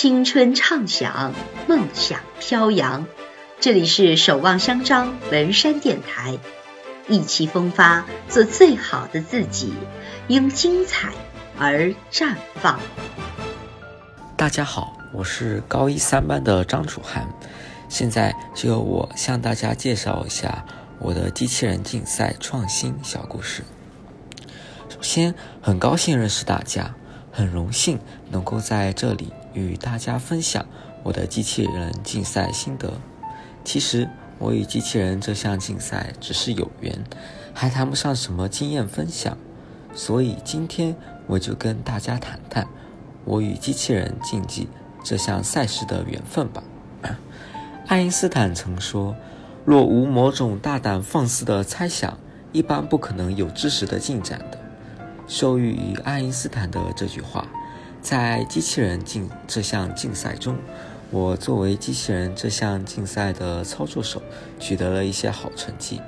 青春畅想，梦想飘扬。这里是守望相张文山电台，意气风发，做最好的自己，因精彩而绽放。大家好，我是高一三班的张楚涵，现在就由我向大家介绍一下我的机器人竞赛创新小故事。首先，很高兴认识大家，很荣幸能够在这里。与大家分享我的机器人竞赛心得。其实我与机器人这项竞赛只是有缘，还谈不上什么经验分享。所以今天我就跟大家谈谈我与机器人竞技这项赛事的缘分吧。爱因斯坦曾说：“若无某种大胆放肆的猜想，一般不可能有知识的进展的。”受益于爱因斯坦的这句话。在机器人竞这项竞赛中，我作为机器人这项竞赛的操作手，取得了一些好成绩。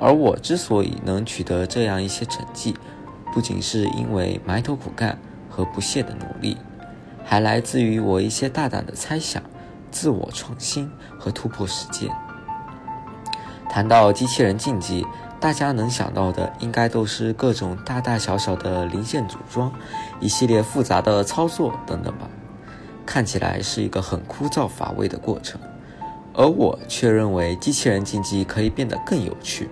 而我之所以能取得这样一些成绩，不仅是因为埋头苦干和不懈的努力，还来自于我一些大胆的猜想、自我创新和突破实践。谈到机器人竞技，大家能想到的应该都是各种大大小小的零件组装，一系列复杂的操作等等吧，看起来是一个很枯燥乏味的过程。而我却认为机器人竞技可以变得更有趣，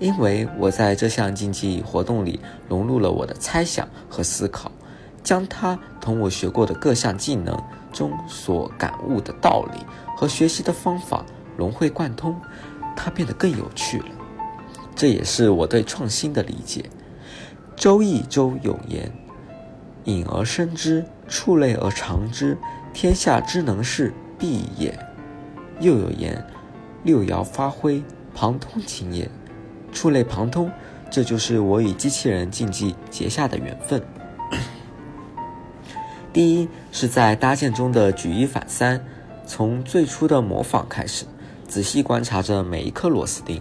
因为我在这项竞技活动里融入了我的猜想和思考，将它同我学过的各项技能中所感悟的道理和学习的方法融会贯通，它变得更有趣了。这也是我对创新的理解。周易周有言：“隐而生之，触类而长之，天下之能事，必也。”又有言：“六爻发挥，旁通情也。”触类旁通，这就是我与机器人竞技结下的缘分。第一是在搭建中的举一反三，从最初的模仿开始，仔细观察着每一颗螺丝钉。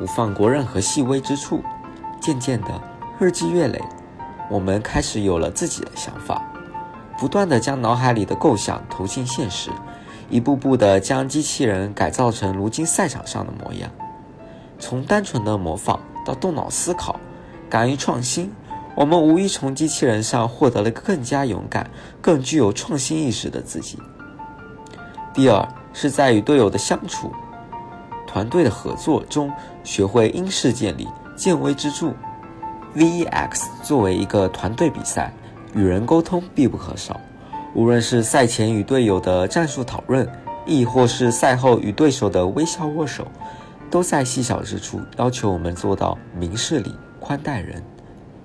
不放过任何细微之处，渐渐的，日积月累，我们开始有了自己的想法，不断的将脑海里的构想投进现实，一步步的将机器人改造成如今赛场上的模样。从单纯的模仿到动脑思考，敢于创新，我们无疑从机器人上获得了更加勇敢、更具有创新意识的自己。第二是在与队友的相处。团队的合作中，学会因势建立、见微知著。VEX 作为一个团队比赛，与人沟通必不可少。无论是赛前与队友的战术讨论，亦或是赛后与对手的微笑握手，都在细小之处要求我们做到明事理、宽待人。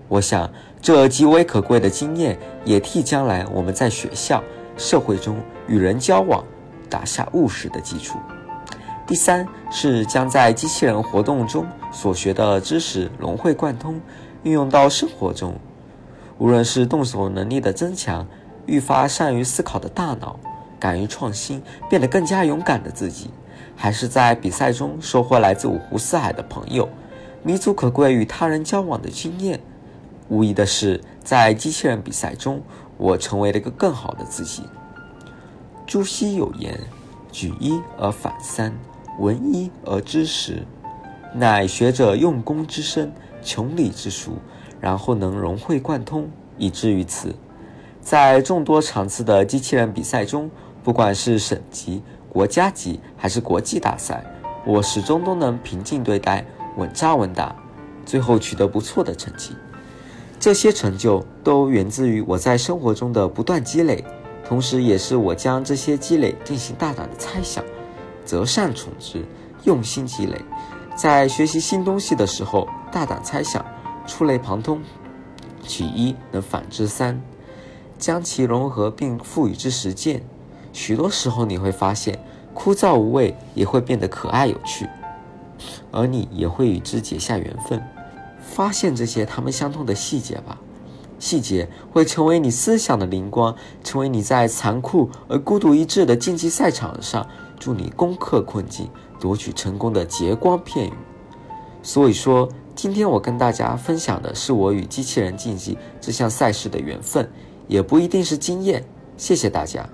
我想，这极为可贵的经验，也替将来我们在学校、社会中与人交往打下务实的基础。第三是将在机器人活动中所学的知识融会贯通，运用到生活中。无论是动手能力的增强，愈发善于思考的大脑，敢于创新，变得更加勇敢的自己，还是在比赛中收获来自五湖四海的朋友，弥足可贵与他人交往的经验。无疑的是，在机器人比赛中，我成为了一个更好的自己。朱熹有言：“举一而反三。”闻一而知十，乃学者用功之深，穷理之熟，然后能融会贯通，以至于此。在众多场次的机器人比赛中，不管是省级、国家级还是国际大赛，我始终都能平静对待，稳扎稳打，最后取得不错的成绩。这些成就都源自于我在生活中的不断积累，同时也是我将这些积累进行大胆的猜想。择善从之，用心积累，在学习新东西的时候，大胆猜想，触类旁通，取一能反之三，将其融合并赋予之实践。许多时候，你会发现，枯燥无味也会变得可爱有趣，而你也会与之结下缘分。发现这些他们相通的细节吧，细节会成为你思想的灵光，成为你在残酷而孤独一掷的竞技赛场上。助你攻克困境、夺取成功的节光片语。所以说，今天我跟大家分享的是我与机器人竞技这项赛事的缘分，也不一定是经验，谢谢大家。